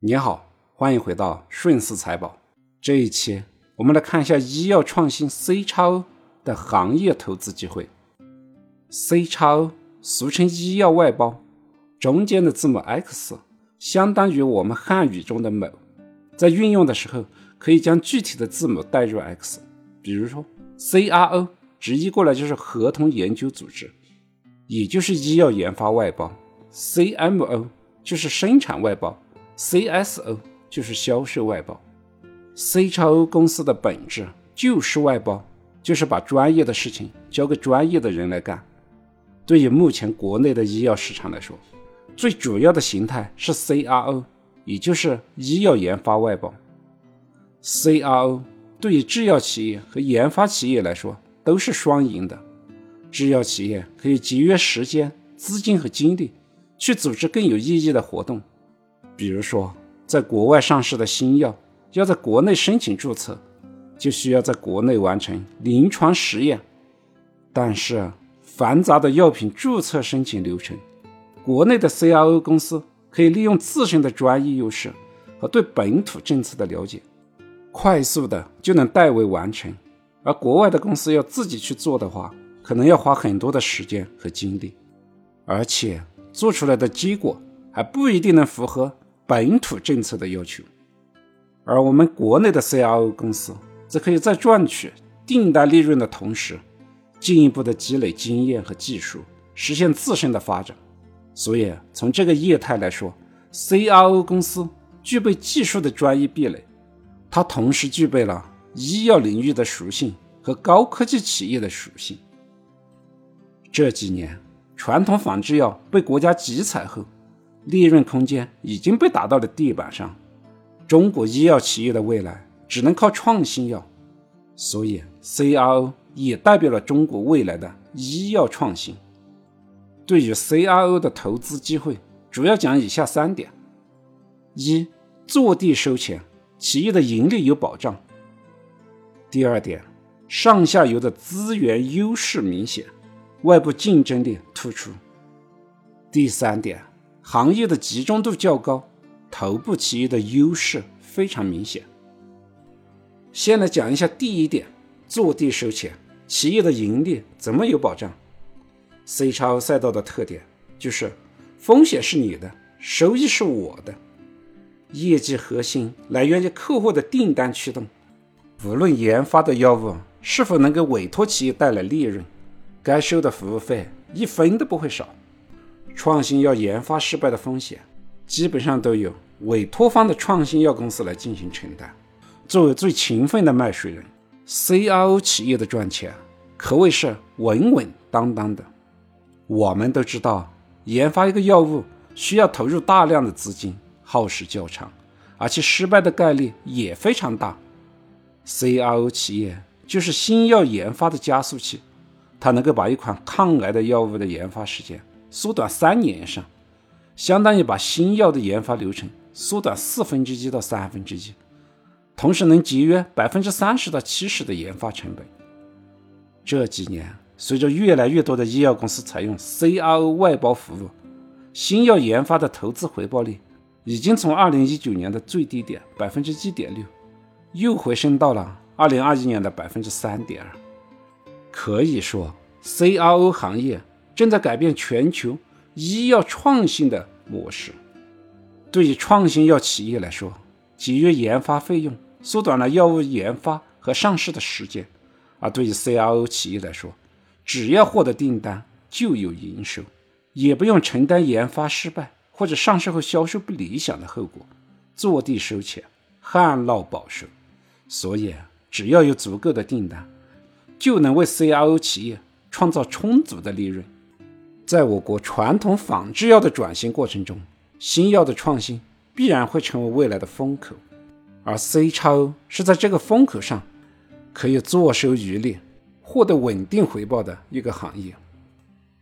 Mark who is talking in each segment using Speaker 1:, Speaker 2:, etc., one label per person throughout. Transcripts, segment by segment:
Speaker 1: 你好，欢迎回到顺思财宝。这一期我们来看一下医药创新 C 叉 O 的行业投资机会。C 叉 O 俗称医药外包，中间的字母 X 相当于我们汉语中的某，在运用的时候可以将具体的字母代入 X。比如说 CRO 直译过来就是合同研究组织，也就是医药研发外包；CMO 就是生产外包。CSO 就是销售外包，C 超 O 公司的本质就是外包，就是把专业的事情交给专业的人来干。对于目前国内的医药市场来说，最主要的形态是 CRO，也就是医药研发外包。CRO 对于制药企业和研发企业来说都是双赢的，制药企业可以节约时间、资金和精力，去组织更有意义的活动。比如说，在国外上市的新药要在国内申请注册，就需要在国内完成临床实验。但是，繁杂的药品注册申请流程，国内的 CRO 公司可以利用自身的专业优势和对本土政策的了解，快速的就能代为完成。而国外的公司要自己去做的话，可能要花很多的时间和精力，而且做出来的结果还不一定能符合。本土政策的要求，而我们国内的 CRO 公司则可以在赚取订单利润的同时，进一步的积累经验和技术，实现自身的发展。所以，从这个业态来说，CRO 公司具备技术的专业壁垒，它同时具备了医药领域的属性和高科技企业的属性。这几年，传统仿制药被国家集采后。利润空间已经被打到了地板上，中国医药企业的未来只能靠创新药，所以 CRO 也代表了中国未来的医药创新。对于 CRO 的投资机会，主要讲以下三点：一、坐地收钱，企业的盈利有保障；第二点，上下游的资源优势明显，外部竞争力突出；第三点。行业的集中度较高，头部企业的优势非常明显。先来讲一下第一点，坐地收钱，企业的盈利怎么有保障？C 超赛道的特点就是风险是你的，收益是我的，业绩核心来源于客户的订单驱动。无论研发的药物是否能给委托企业带来利润，该收的服务费一分都不会少。创新药研发失败的风险，基本上都有委托方的创新药公司来进行承担。作为最勤奋的卖水人，CRO 企业的赚钱可谓是稳稳当当的。我们都知道，研发一个药物需要投入大量的资金，耗时较长，而且失败的概率也非常大。CRO 企业就是新药研发的加速器，它能够把一款抗癌的药物的研发时间。缩短三年以上，相当于把新药的研发流程缩短四分之一到三分之一，同时能节约百分之三十到七十的研发成本。这几年，随着越来越多的医药公司采用 CRO 外包服务，新药研发的投资回报率已经从二零一九年的最低点百分之一点六，又回升到了二零二一年的百分之三点二。可以说，CRO 行业。正在改变全球医药创新的模式。对于创新药企业来说，节约研发费用，缩短了药物研发和上市的时间；而对于 CRO 企业来说，只要获得订单就有营收，也不用承担研发失败或者上市后销售不理想的后果，坐地收钱，旱涝保收。所以，只要有足够的订单，就能为 CRO 企业创造充足的利润。在我国传统仿制药的转型过程中，新药的创新必然会成为未来的风口，而 C 超是在这个风口上可以坐收渔利、获得稳定回报的一个行业。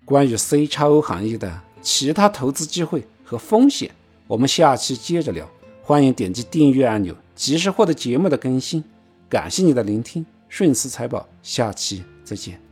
Speaker 1: 关于 C 超行业的其他投资机会和风险，我们下期接着聊。欢迎点击订阅按钮，及时获得节目的更新。感谢你的聆听，顺思财宝，下期再见。